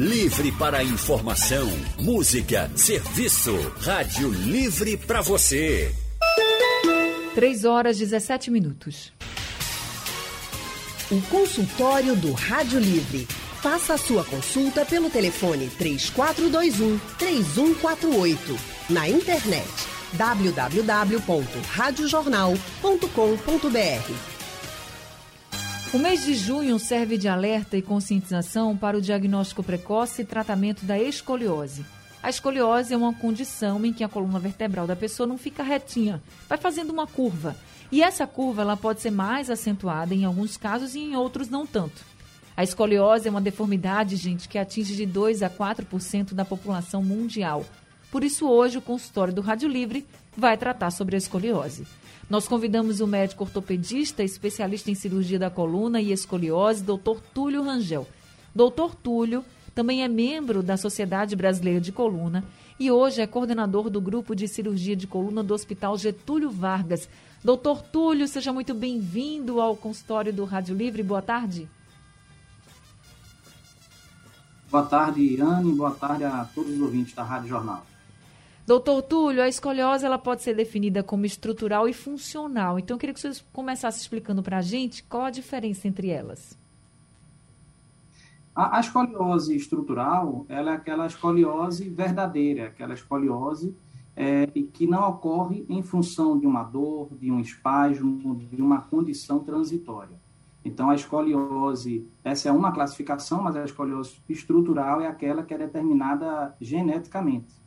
Livre para informação, música, serviço. Rádio Livre para você. 3 horas 17 minutos. O consultório do Rádio Livre. Faça a sua consulta pelo telefone 3421 3148. Na internet www.radiojornal.com.br. O mês de junho serve de alerta e conscientização para o diagnóstico precoce e tratamento da escoliose. A escoliose é uma condição em que a coluna vertebral da pessoa não fica retinha, vai fazendo uma curva. E essa curva ela pode ser mais acentuada em alguns casos e em outros não tanto. A escoliose é uma deformidade, gente, que atinge de 2 a 4% da população mundial. Por isso, hoje, o consultório do Rádio Livre vai tratar sobre a escoliose. Nós convidamos o médico ortopedista, especialista em cirurgia da coluna e escoliose, Dr. Túlio Rangel. Dr. Túlio também é membro da Sociedade Brasileira de Coluna e hoje é coordenador do grupo de cirurgia de coluna do Hospital Getúlio Vargas. Doutor Túlio, seja muito bem-vindo ao consultório do Rádio Livre. Boa tarde. Boa tarde, Anne. Boa tarde a todos os ouvintes da Rádio Jornal. Doutor Túlio, a escoliose ela pode ser definida como estrutural e funcional. Então, eu queria que você começasse explicando para a gente qual a diferença entre elas. A, a, escoliose estrutural ela é aquela escoliose verdadeira, aquela escoliose é, que não ocorre em função de uma dor, de um espasmo, de uma condição transitória. Então, a escoliose, essa é uma classificação, mas a escoliose estrutural é aquela que é determinada geneticamente.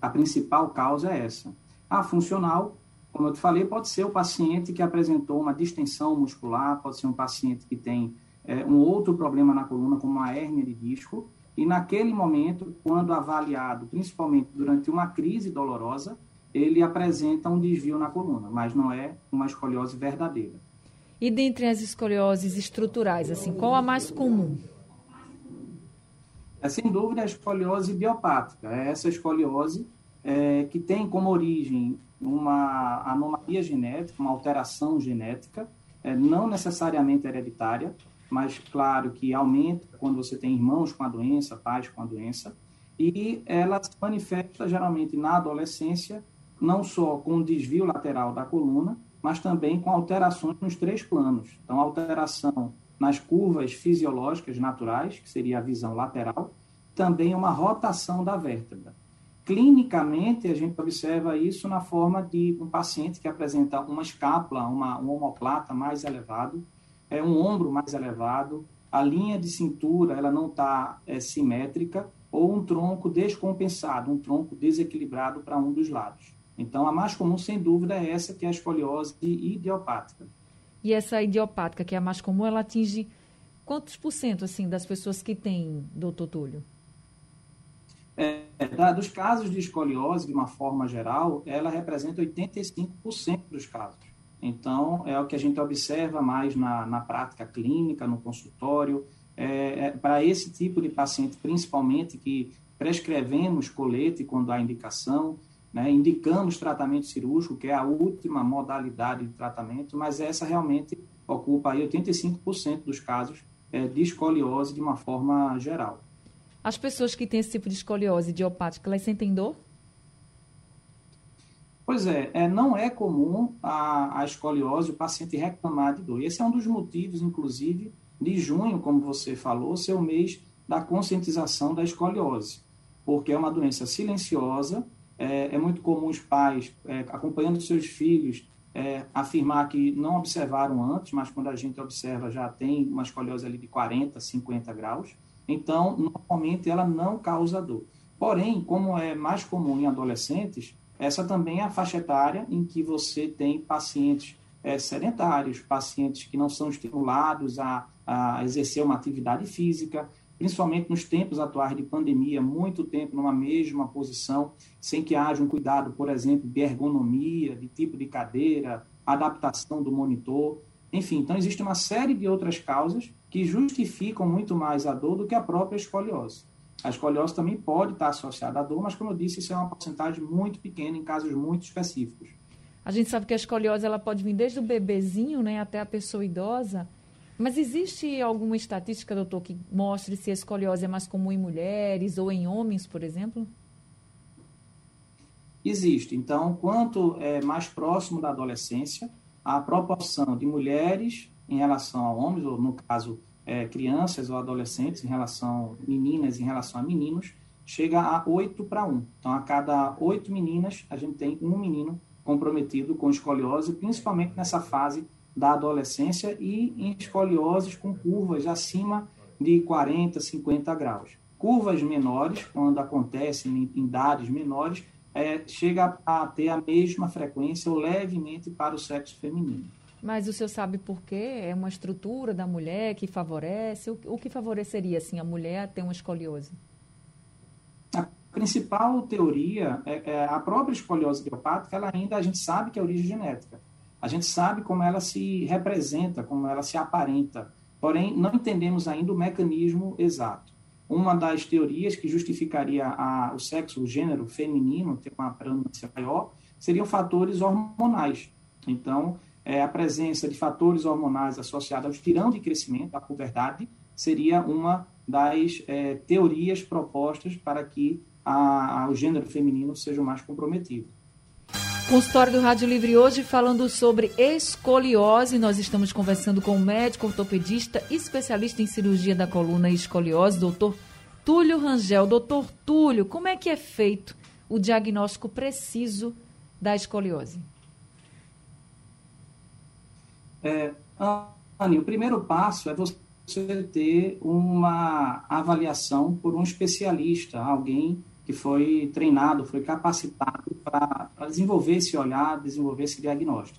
A principal causa é essa. A funcional, como eu te falei, pode ser o paciente que apresentou uma distensão muscular, pode ser um paciente que tem é, um outro problema na coluna, como uma hérnia de disco, e naquele momento, quando avaliado, principalmente durante uma crise dolorosa, ele apresenta um desvio na coluna, mas não é uma escoliose verdadeira. E dentre as escolioses estruturais, assim, qual a mais comum? É sem dúvida a escoliose idiopática. É essa escoliose é, que tem como origem uma anomalia genética, uma alteração genética, é, não necessariamente hereditária, mas claro que aumenta quando você tem irmãos com a doença, pais com a doença, e ela se manifesta geralmente na adolescência, não só com desvio lateral da coluna, mas também com alterações nos três planos. Então, alteração nas curvas fisiológicas naturais, que seria a visão lateral, também uma rotação da vértebra. Clinicamente, a gente observa isso na forma de um paciente que apresenta uma escápula, uma, um mais elevado, é um ombro mais elevado, a linha de cintura ela não está é, simétrica, ou um tronco descompensado, um tronco desequilibrado para um dos lados. Então, a mais comum, sem dúvida, é essa, que é a escoliose idiopática. E essa idiopática, que é a mais comum, ela atinge quantos por cento assim, das pessoas que têm, doutor Túlio? É, da, dos casos de escoliose, de uma forma geral, ela representa 85% dos casos. Então, é o que a gente observa mais na, na prática clínica, no consultório. É, é, para esse tipo de paciente, principalmente, que prescrevemos colete quando há indicação, né, indicamos tratamento cirúrgico, que é a última modalidade de tratamento, mas essa realmente ocupa aí 85% dos casos é, de escoliose de uma forma geral. As pessoas que têm esse tipo de escoliose idiopática, elas sentem dor? Pois é, é não é comum a, a escoliose o paciente reclamar de dor. Esse é um dos motivos, inclusive, de junho, como você falou, ser o mês da conscientização da escoliose, porque é uma doença silenciosa, é, é muito comum os pais, é, acompanhando seus filhos, é, afirmar que não observaram antes, mas quando a gente observa já tem uma escoliose ali de 40, 50 graus. Então, normalmente ela não causa dor. Porém, como é mais comum em adolescentes, essa também é a faixa etária em que você tem pacientes é, sedentários, pacientes que não são estimulados a, a exercer uma atividade física, principalmente nos tempos atuais de pandemia, muito tempo numa mesma posição, sem que haja um cuidado, por exemplo, de ergonomia, de tipo de cadeira, adaptação do monitor. Enfim, então existe uma série de outras causas que justificam muito mais a dor do que a própria escoliose. A escoliose também pode estar associada à dor, mas como eu disse, isso é uma porcentagem muito pequena em casos muito específicos. A gente sabe que a escoliose ela pode vir desde o bebezinho, né, até a pessoa idosa. Mas existe alguma estatística, doutor, que mostre se a escoliose é mais comum em mulheres ou em homens, por exemplo? Existe. Então, quanto é mais próximo da adolescência, a proporção de mulheres em relação a homens, ou no caso, é, crianças ou adolescentes em relação meninas em relação a meninos, chega a 8 para 1. Então, a cada 8 meninas, a gente tem um menino comprometido com escoliose, principalmente nessa fase da adolescência e em escolioses com curvas acima de 40, 50 graus. Curvas menores, quando acontecem em, idades menores, é, chega a ter a mesma frequência ou levemente para o sexo feminino. Mas o senhor sabe por quê? É uma estrutura da mulher que favorece? O, o que favoreceria assim, a mulher a ter uma escoliose? A principal teoria é, é a própria escoliose idiopática, ela ainda a gente sabe que é origem genética. A gente sabe como ela se representa, como ela se aparenta, porém não entendemos ainda o mecanismo exato. Uma das teorias que justificaria a, o sexo, o gênero feminino ter uma predominância maior, seriam fatores hormonais. Então, é, a presença de fatores hormonais associados ao tirão de crescimento, à puberdade, seria uma das é, teorias propostas para que a, a, o gênero feminino seja mais comprometido. Consultório do Rádio Livre hoje falando sobre escoliose. Nós estamos conversando com o médico ortopedista especialista em cirurgia da coluna e escoliose, doutor Túlio Rangel. Doutor Túlio, como é que é feito o diagnóstico preciso da escoliose? É, Anny, o primeiro passo é você ter uma avaliação por um especialista, alguém que foi treinado, foi capacitado para desenvolver esse olhar, desenvolver esse diagnóstico.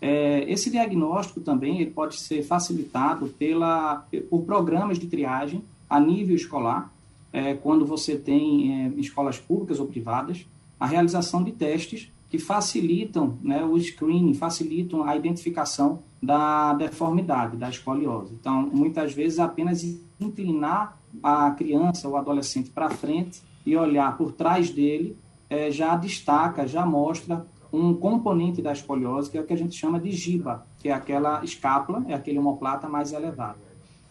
É, esse diagnóstico também ele pode ser facilitado pela, por programas de triagem a nível escolar, é, quando você tem é, escolas públicas ou privadas, a realização de testes que facilitam né, o screening, facilitam a identificação da deformidade, da escoliose. Então, muitas vezes, apenas inclinar a criança ou adolescente para frente e olhar por trás dele, é, já destaca, já mostra um componente da escoliose, que é o que a gente chama de giba, que é aquela escápula, é aquele homoplata mais elevado.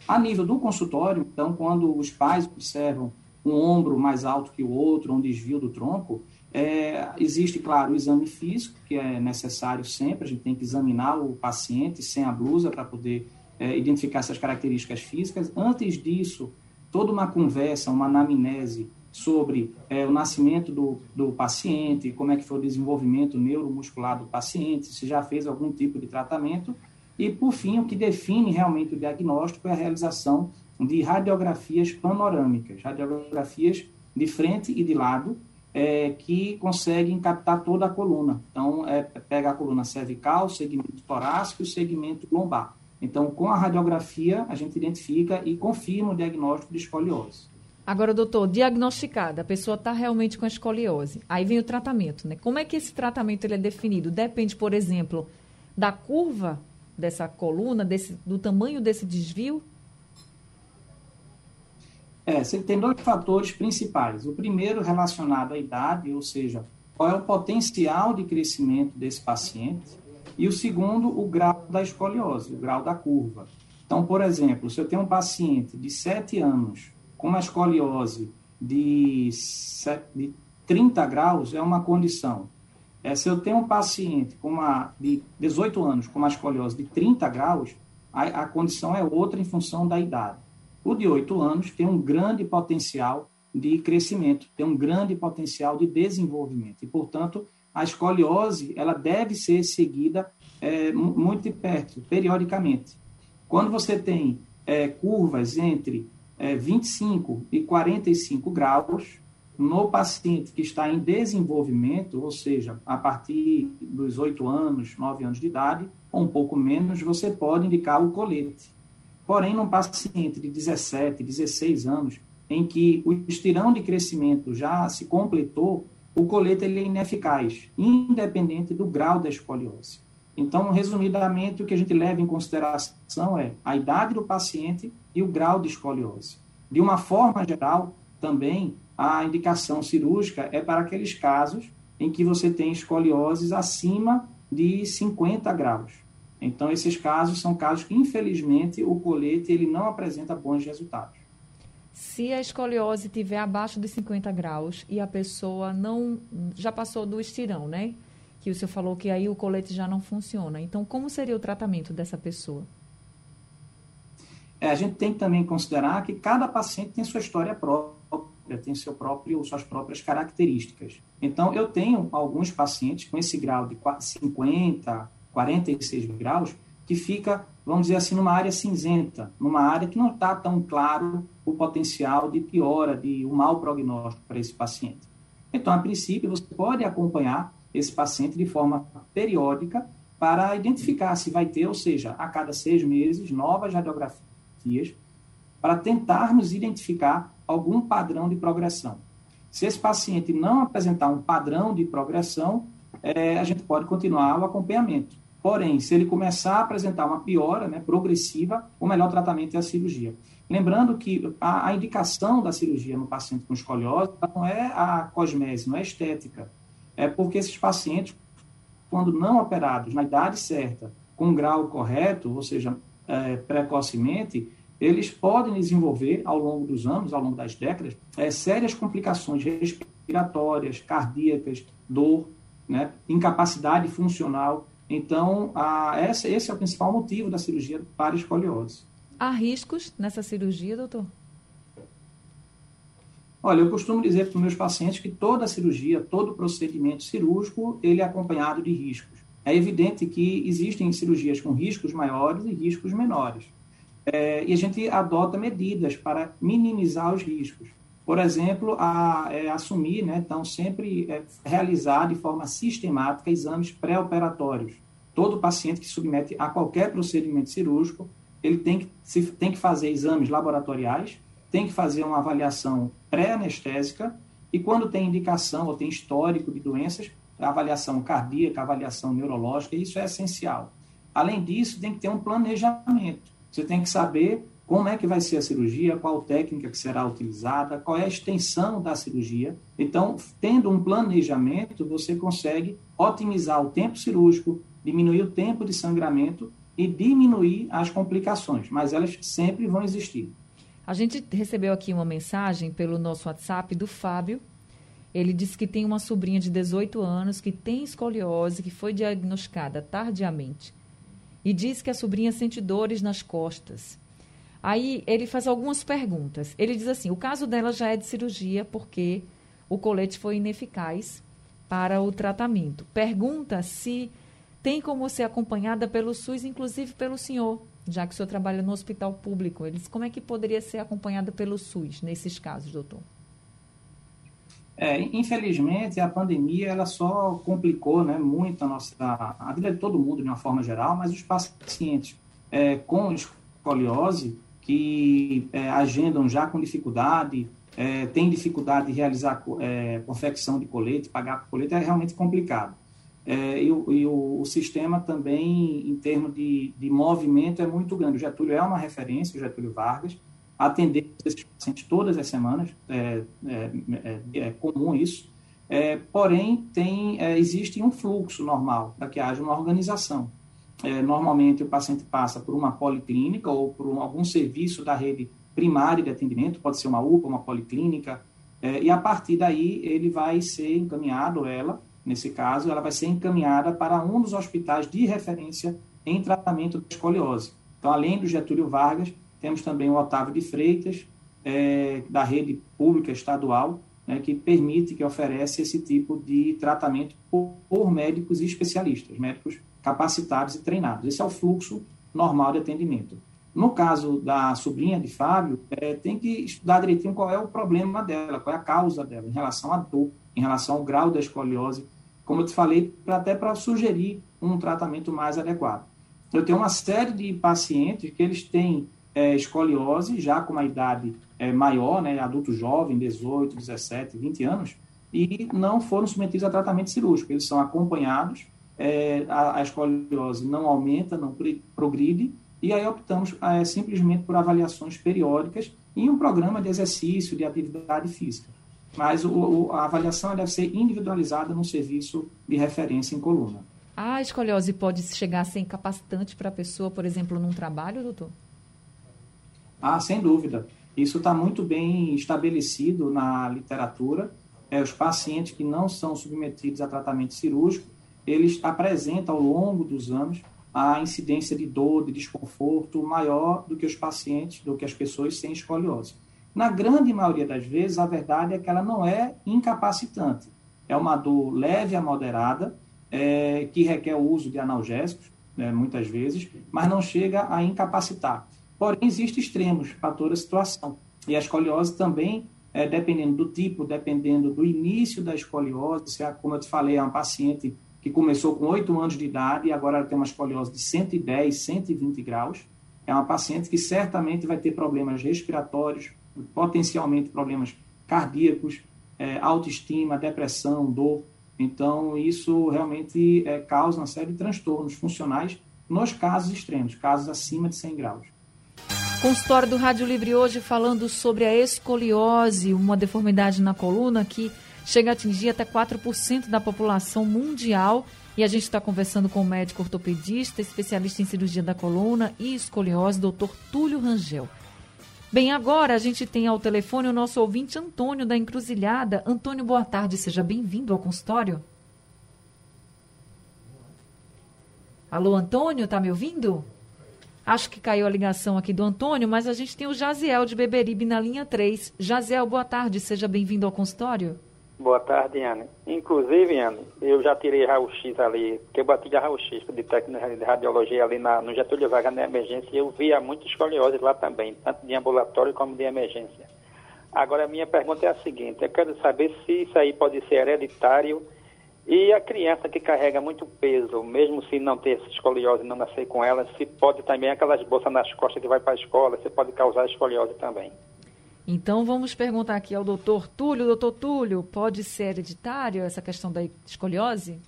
A nível do consultório, então, quando os pais observam um ombro mais alto que o outro, um desvio do tronco, é, existe, claro, o exame físico, que é necessário sempre, a gente tem que examinar o paciente sem a blusa para poder é, identificar essas características físicas. Antes disso, toda uma conversa, uma anamnese sobre é, o nascimento do, do paciente, como é que foi o desenvolvimento neuromuscular do paciente, se já fez algum tipo de tratamento. E, por fim, o que define realmente o diagnóstico é a realização de radiografias panorâmicas, radiografias de frente e de lado, é, que conseguem captar toda a coluna. Então, é, pega a coluna cervical, segmento torácico e o segmento lombar. Então, com a radiografia, a gente identifica e confirma o diagnóstico de escoliose. Agora, doutor, diagnosticada, a pessoa está realmente com escoliose. Aí vem o tratamento, né? Como é que esse tratamento ele é definido? Depende, por exemplo, da curva dessa coluna, desse, do tamanho desse desvio? É, você tem dois fatores principais. O primeiro relacionado à idade, ou seja, qual é o potencial de crescimento desse paciente, e o segundo, o grau da escoliose, o grau da curva. Então, por exemplo, se eu tenho um paciente de 7 anos com uma escoliose de, de 30 graus, é uma condição. É, se eu tenho um paciente com uma, de 18 anos com uma escoliose de 30 graus, a, a condição é outra em função da idade. O de 8 anos tem um grande potencial de crescimento, tem um grande potencial de desenvolvimento. E, portanto, a escoliose ela deve ser seguida é, muito de perto, periodicamente. Quando você tem é, curvas entre é, 25 e 45 graus no paciente que está em desenvolvimento, ou seja, a partir dos 8 anos, 9 anos de idade, ou um pouco menos, você pode indicar o colete. Porém, num paciente de 17, 16 anos, em que o estirão de crescimento já se completou, o colete ele é ineficaz, independente do grau da escoliose. Então, resumidamente, o que a gente leva em consideração é a idade do paciente e o grau de escoliose. De uma forma geral, também a indicação cirúrgica é para aqueles casos em que você tem escolioses acima de 50 graus. Então, esses casos são casos que, infelizmente, o colete ele não apresenta bons resultados. Se a escoliose estiver abaixo de 50 graus e a pessoa não já passou do estirão, né? Que o senhor falou que aí o colete já não funciona. Então, como seria o tratamento dessa pessoa? É, a gente tem que também considerar que cada paciente tem sua história própria, tem seu próprio, suas próprias características. Então, eu tenho alguns pacientes com esse grau de 50, 46 graus, que fica, vamos dizer assim, numa área cinzenta, numa área que não está tão claro o potencial de piora, de um mau prognóstico para esse paciente. Então, a princípio, você pode acompanhar esse paciente de forma periódica para identificar se vai ter, ou seja, a cada seis meses, novas radiografias, para tentarmos identificar algum padrão de progressão. Se esse paciente não apresentar um padrão de progressão, é, a gente pode continuar o acompanhamento. Porém, se ele começar a apresentar uma piora né, progressiva, o melhor tratamento é a cirurgia. Lembrando que a, a, indicação da cirurgia no paciente com escoliose não é a cosmese, não é estética. É porque esses pacientes, quando não operados na idade certa, com grau correto, ou seja, é, precocemente, eles podem desenvolver ao longo dos anos, ao longo das décadas, é, sérias complicações respiratórias, cardíacas, dor, né, incapacidade funcional então, a, essa, esse é o principal motivo da cirurgia para escoliose. Há riscos nessa cirurgia, doutor? Olha, eu costumo dizer para os meus pacientes que toda cirurgia, todo procedimento cirúrgico, ele é acompanhado de riscos. É evidente que existem cirurgias com riscos maiores e riscos menores. É, e a gente adota medidas para minimizar os riscos. Por exemplo, a, é, assumir, né, então, sempre é, realizar de forma sistemática exames pré-operatórios. Todo paciente que submete a qualquer procedimento cirúrgico, ele tem que, se, tem que fazer exames laboratoriais, tem que fazer uma avaliação pré-anestésica e quando tem indicação ou tem histórico de doenças, avaliação cardíaca, avaliação neurológica, isso é essencial. Além disso, tem que ter um planejamento. Você tem que saber como é que vai ser a cirurgia, qual técnica que será utilizada, qual é a extensão da cirurgia. Então, tendo um planejamento, você consegue otimizar o tempo cirúrgico, diminuir o tempo de sangramento e diminuir as complicações, mas elas sempre vão existir. A gente recebeu aqui uma mensagem pelo nosso WhatsApp do Fábio. Ele disse que tem uma sobrinha de 18 anos que tem escoliose, que foi diagnosticada tardiamente. E diz que a sobrinha sente dores nas costas Aí ele faz algumas perguntas. Ele diz assim: o caso dela já é de cirurgia porque o colete foi ineficaz para o tratamento. Pergunta se tem como ser acompanhada pelo SUS, inclusive pelo senhor, já que o senhor trabalha no hospital público. Ele diz como é que poderia ser acompanhada pelo SUS nesses casos, doutor? É, infelizmente, a pandemia ela só complicou né, muito a nossa a vida de todo mundo de uma forma geral, mas os pacientes é, com escoliose que é, agendam já com dificuldade, é, tem dificuldade de realizar é, confecção de colete, pagar por colete, é realmente complicado. É, e, o, e o, o, sistema também, em termos de, de movimento, é muito grande. O Getúlio é uma referência, o Getúlio Vargas, atender esses pacientes todas as semanas, é, é, é, é comum isso, é, porém, tem, existe um fluxo normal para que haja uma organização. É, normalmente o paciente passa por uma policlínica ou por um, algum serviço da rede primária de atendimento, pode ser uma UPA, uma policlínica, é, e a partir daí ele vai ser encaminhado, ela, nesse caso, ela vai ser encaminhada para um dos hospitais de referência em tratamento de escoliose. Então, além do Getúlio Vargas, temos também o Otávio de Freitas, é, da rede pública estadual, né, que permite, que oferece esse tipo de tratamento por, por médicos e especialistas, médicos capacitados e treinados. Esse é o fluxo normal de atendimento. No caso da sobrinha de Fábio, é, tem que estudar direitinho qual é o problema dela, qual é a causa dela, em relação à dor, em relação ao grau da escoliose, como eu te falei, pra, até para sugerir um tratamento mais adequado. Eu tenho uma série de pacientes que eles têm é, escoliose, já com uma idade é, maior, né, adulto jovem, 18, 17, 20 anos, e não foram submetidos a tratamento cirúrgico. Eles são acompanhados é, a, a, escoliose não aumenta, não progride, e aí optamos é, simplesmente por avaliações periódicas e um programa de exercício, de atividade física. Mas o, o, a avaliação deve ser individualizada no serviço de referência em coluna. A escoliose pode chegar a ser incapacitante para a pessoa, por exemplo, num trabalho, doutor? Ah, sem dúvida. Isso está muito bem estabelecido na literatura. É, os pacientes que não são submetidos a tratamento cirúrgico, eles apresentam ao longo dos anos a incidência de dor, de desconforto maior do que os pacientes, do que as pessoas sem escoliose. Na grande maioria das vezes, a verdade é que ela não é incapacitante. É uma dor leve a moderada, é, que requer o uso de analgésicos, né, muitas vezes, mas não chega a incapacitar. Porém, existem extremos para toda a situação. E a escoliose também, é, dependendo do tipo, dependendo do início da escoliose, se, como eu te falei, é uma paciente que começou com 8 anos de idade e agora tem uma escoliose de 110, 120 graus. É uma paciente que certamente vai ter problemas respiratórios, potencialmente problemas cardíacos, é, autoestima, depressão, dor. Então, isso realmente é, causa uma série de transtornos funcionais nos casos extremos, casos acima de 100 graus. Consultório do Rádio Livre hoje falando sobre a escoliose, uma deformidade na coluna que chega a atingir até 4% da população mundial. E a gente está conversando com o médico ortopedista, especialista em cirurgia da coluna e escoliose, doutor Túlio Rangel. Bem, agora a gente tem ao telefone o nosso ouvinte Antônio da Encruzilhada. Antônio, boa tarde, seja bem-vindo ao consultório. Alô, Antônio, tá me ouvindo? Acho que caiu a ligação aqui do Antônio, mas a gente tem o Jaziel de Beberibe na linha 3. Jaziel, boa tarde, seja bem-vindo ao consultório. Boa tarde, Anne. Inclusive, Anne, eu já tirei raio-x ali, porque eu bati de raio-x de técnica de radiologia ali na, no Getúlio Vargas na emergência e eu via muita escoliose lá também, tanto de ambulatório como de emergência. Agora, a minha pergunta é a seguinte, eu quero saber se isso aí pode ser hereditário e a criança que carrega muito peso, mesmo se não ter escoliose não nascer com ela, se pode também, aquelas bolsas nas costas que vai para a escola, se pode causar escoliose também. Então vamos perguntar aqui ao doutor Túlio. Doutor Túlio, pode ser hereditário essa questão da escoliose?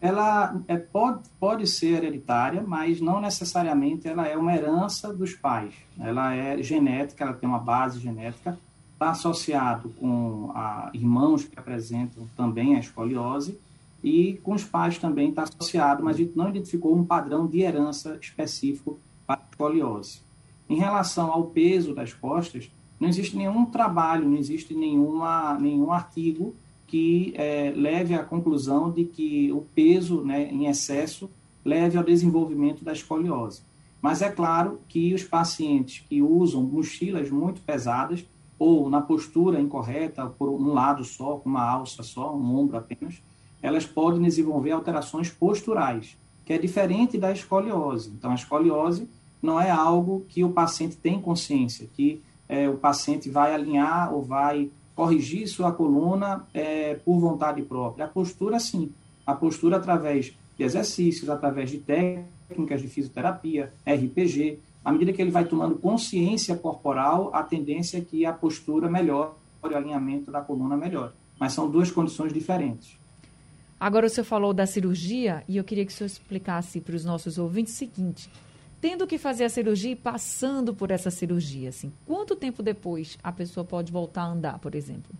Ela é, pode, pode ser hereditária, mas não necessariamente ela é uma herança dos pais. Ela é genética, ela tem uma base genética, está associado com a, irmãos que apresentam também a escoliose e com os pais também está associado, mas a gente não identificou um padrão de herança específico para a escoliose. Em relação ao peso das costas, não existe nenhum trabalho, não existe nenhuma, nenhum artigo que é, leve à conclusão de que o peso né, em excesso leve ao desenvolvimento da escoliose. Mas é claro que os pacientes que usam mochilas muito pesadas ou na postura incorreta, por um lado só, com uma alça só, um ombro apenas, elas podem desenvolver alterações posturais, que é diferente da escoliose. Então, a escoliose não é algo que o paciente tem consciência, que é, o paciente vai alinhar ou vai corrigir sua coluna é, por vontade própria. A postura, sim. A postura através de exercícios, através de técnicas de fisioterapia, RPG. À medida que ele vai tomando consciência corporal, a tendência é que a postura melhore, o alinhamento da coluna melhore. Mas são duas condições diferentes. Agora, o senhor falou da cirurgia e eu queria que o senhor explicasse para os nossos ouvintes o seguinte tendo que fazer a cirurgia e passando por essa cirurgia, assim, quanto tempo depois a pessoa pode voltar a andar, por exemplo?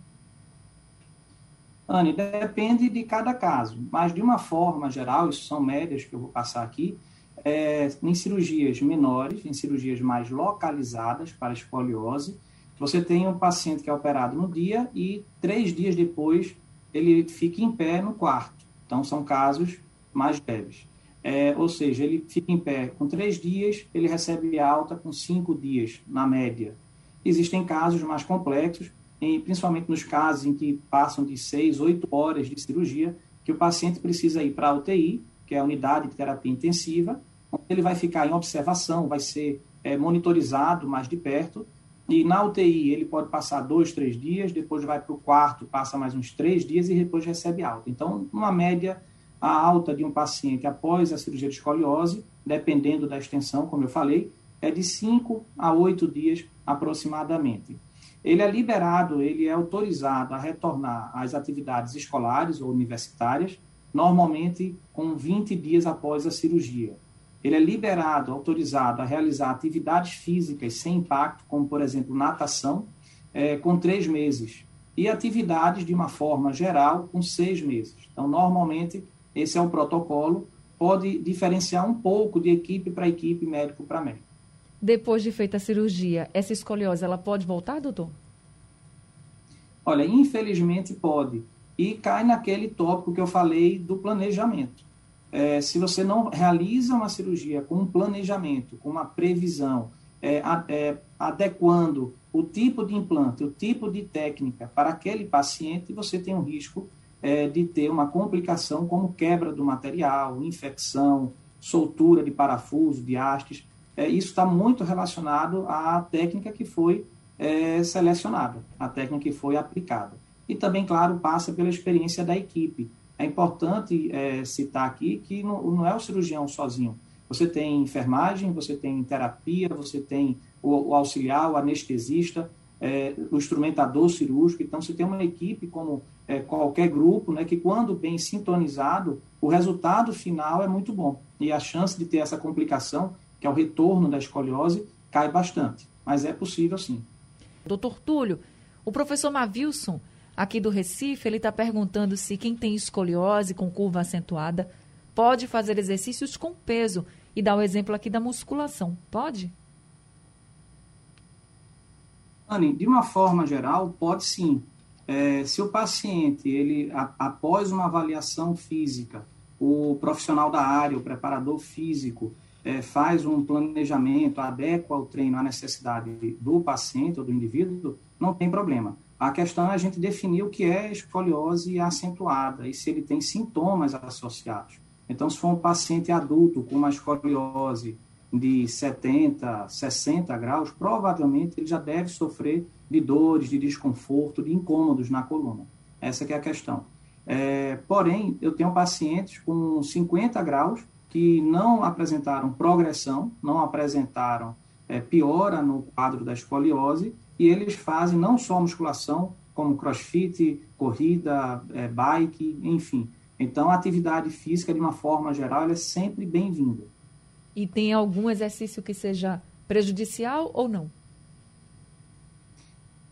Anne, depende de cada caso, mas de uma forma geral, isso são médias que eu vou passar aqui, é, em cirurgias menores, em cirurgias mais localizadas para escoliose, você tem um paciente que é operado no dia e três dias depois ele fica em pé no quarto. Então, são casos mais leves. É, ou seja, ele fica em pé com três dias, ele recebe alta com cinco dias, na média. Existem casos mais complexos, em, principalmente nos casos em que passam de seis, oito horas de cirurgia, que o paciente precisa ir para a UTI, que é a unidade de terapia intensiva, onde ele vai ficar em observação, vai ser é, monitorizado mais de perto, e na UTI ele pode passar dois, três dias, depois vai para o quarto, passa mais uns três dias e depois recebe alta. Então, uma média a alta de um paciente após a cirurgia de escoliose, dependendo da extensão, como eu falei, é de 5 a 8 dias aproximadamente. Ele é liberado, ele é autorizado a retornar às atividades escolares ou universitárias, normalmente com 20 dias após a cirurgia. Ele é liberado, autorizado a realizar atividades físicas sem impacto, como, por exemplo, natação, é, com três meses. E atividades, de uma forma geral, com seis meses. Então, normalmente, esse é o protocolo, pode diferenciar um pouco de equipe para equipe, médico para médico. Depois de feita a cirurgia, essa escoliose, ela pode voltar, doutor? Olha, infelizmente pode. E cai naquele tópico que eu falei do planejamento. É, se você não realiza uma cirurgia com um planejamento, com uma previsão, é, é, adequando o tipo de implante, o tipo de técnica para aquele paciente, você tem um risco é, de ter uma complicação como quebra do material, infecção, soltura de parafuso, de hastes. É, isso está muito relacionado à técnica que foi é, selecionada, a técnica que foi aplicada. E também, claro, passa pela experiência da equipe. É importante é, citar aqui que não, não, é o cirurgião sozinho. Você tem enfermagem, você tem terapia, você tem o, o auxiliar, o anestesista, é, o instrumentador cirúrgico. Então, você tem uma equipe como é, qualquer grupo, né, que quando bem sintonizado, o resultado final é muito bom. E a chance de ter essa complicação, que é o retorno da escoliose, cai bastante. Mas é possível sim. Doutor Túlio, o professor Mavilson, aqui do Recife, ele está perguntando se quem tem escoliose com curva acentuada pode fazer exercícios com peso e dá o exemplo aqui da musculação. Pode? Anny, de uma forma geral, pode sim. É, se o paciente, ele a, após uma avaliação física, o profissional da área, o preparador físico, é, faz um planejamento, adequa o treino à necessidade do paciente ou do indivíduo, não tem problema. A questão é a gente definir o que é escoliose acentuada e se ele tem sintomas associados. Então, se for um paciente adulto com uma escoliose de 70, 60 graus, provavelmente ele já deve sofrer de dores, de desconforto, de incômodos na coluna. Essa é a questão. É, porém, eu tenho pacientes com 50 graus que não apresentaram progressão, não apresentaram é, piora no quadro da escoliose, e eles fazem não só musculação, como crossfit, corrida, é, bike, enfim. Então, a atividade física, de uma forma geral, é sempre bem-vinda. E tem algum exercício que seja prejudicial ou não?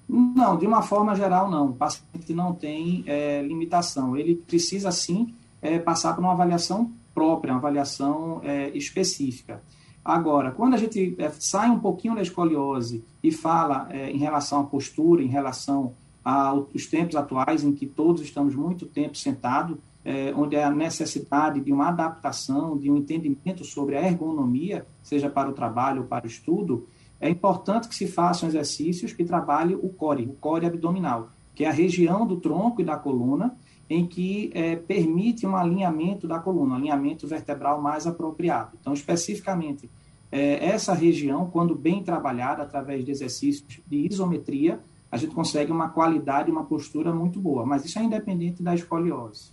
Não, de uma forma geral, não. O paciente não tem é, limitação. Ele precisa, sim, é, passar por uma avaliação própria, uma avaliação é, específica. Agora, quando a gente é, sai um pouquinho da escoliose e fala é, em relação à postura, em relação aos tempos atuais, em que todos estamos muito tempo sentados, é, onde há necessidade de uma adaptação, de um entendimento sobre a ergonomia, seja para o trabalho ou para o estudo, é importante que se façam exercícios que trabalhem o core, o core abdominal, que é a região do tronco e da coluna, em que é, permite um alinhamento da coluna, um alinhamento vertebral mais apropriado. Então, especificamente, é, essa região, quando bem trabalhada através de exercícios de isometria, a gente consegue uma qualidade, uma postura muito boa, mas isso é independente da escoliose.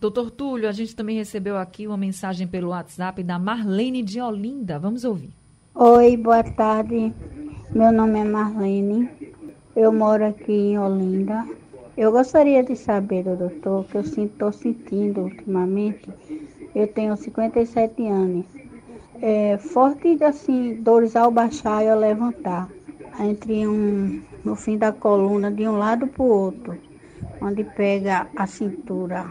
Doutor Túlio, a gente também recebeu aqui uma mensagem pelo WhatsApp da Marlene de Olinda. Vamos ouvir. Oi, boa tarde. Meu nome é Marlene. Eu moro aqui em Olinda. Eu gostaria de saber, doutor, que eu estou sentindo ultimamente. Eu tenho 57 anos. É, forte assim, dores ao baixar e ao levantar. Entre um, no fim da coluna, de um lado para o outro, onde pega a cintura.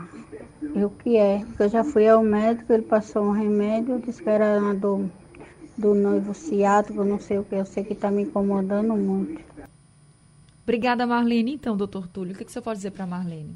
E o que é? Eu já fui ao médico, ele passou um remédio, disse que era do, do noivo ciático, não sei o que, eu sei que está me incomodando muito. Obrigada, Marlene. Então, doutor Túlio, o que, que você pode dizer para Marlene?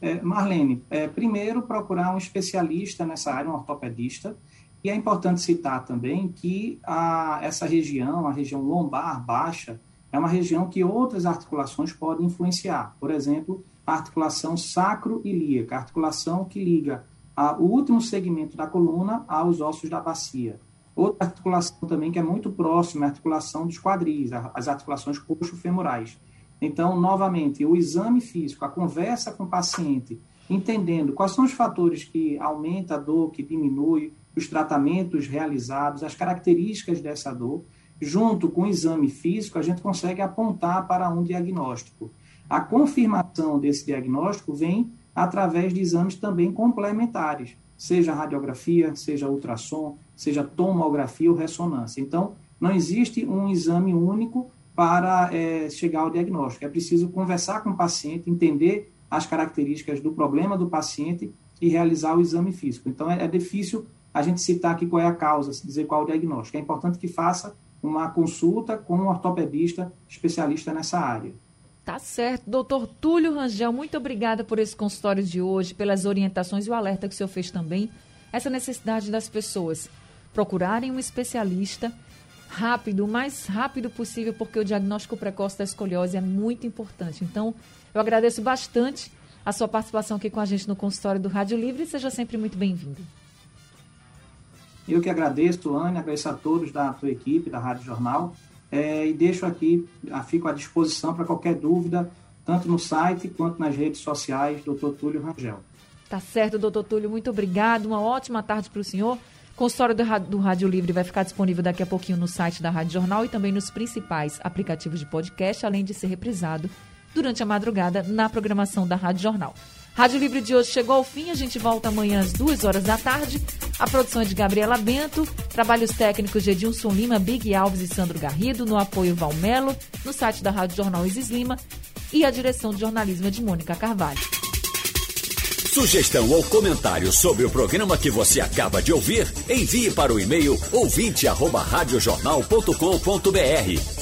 É, Marlene, é, primeiro procurar um especialista nessa área, um ortopedista, e é importante citar também que a, essa região, a região lombar baixa, é uma região que outras articulações podem influenciar. Por exemplo, articulação sacro-ilíaca, a articulação que liga a, o último segmento da coluna aos ossos da bacia. Outra articulação também que é muito próxima é a articulação dos quadris, as articulações coxo-femorais. Então, novamente, o exame físico, a conversa com o paciente, entendendo quais são os fatores que aumentam a dor, que diminui, os tratamentos realizados, as características dessa dor, junto com o exame físico, a gente consegue apontar para um diagnóstico. A confirmação desse diagnóstico vem através de exames também complementares, seja radiografia, seja ultrassom, seja tomografia ou ressonância. Então, não existe um exame único para é, chegar ao diagnóstico. É preciso conversar com o paciente, entender as características do problema do paciente e realizar o exame físico. Então, é, é difícil a gente citar aqui qual é a causa, dizer qual é o diagnóstico. É importante que faça uma consulta com um ortopedista especialista nessa área. Tá certo. Doutor Túlio Rangel, muito obrigada por esse consultório de hoje, pelas orientações e o alerta que o senhor fez também. Essa necessidade das pessoas procurarem um especialista rápido, o mais rápido possível, porque o diagnóstico precoce da escoliose é muito importante. Então, eu agradeço bastante a sua participação aqui com a gente no consultório do Rádio Livre seja sempre muito bem-vindo. Eu que agradeço, Ana, agradeço a todos da tua equipe, da Rádio Jornal, é, e deixo aqui, fico à disposição para qualquer dúvida, tanto no site quanto nas redes sociais, doutor Túlio Rangel. Tá certo, doutor Túlio, muito obrigado, uma ótima tarde para o senhor. O consultório do, do Rádio Livre vai ficar disponível daqui a pouquinho no site da Rádio Jornal e também nos principais aplicativos de podcast, além de ser reprisado durante a madrugada na programação da Rádio Jornal. Rádio Livre de hoje chegou ao fim, a gente volta amanhã às duas horas da tarde. A produção é de Gabriela Bento, trabalhos técnicos de Edilson Lima, Big Alves e Sandro Garrido, no apoio Valmelo, no site da Rádio Jornal Isis Lima. E a direção de jornalismo é de Mônica Carvalho. Sugestão ou comentário sobre o programa que você acaba de ouvir, envie para o e-mail ouvinte@radiojornal.com.br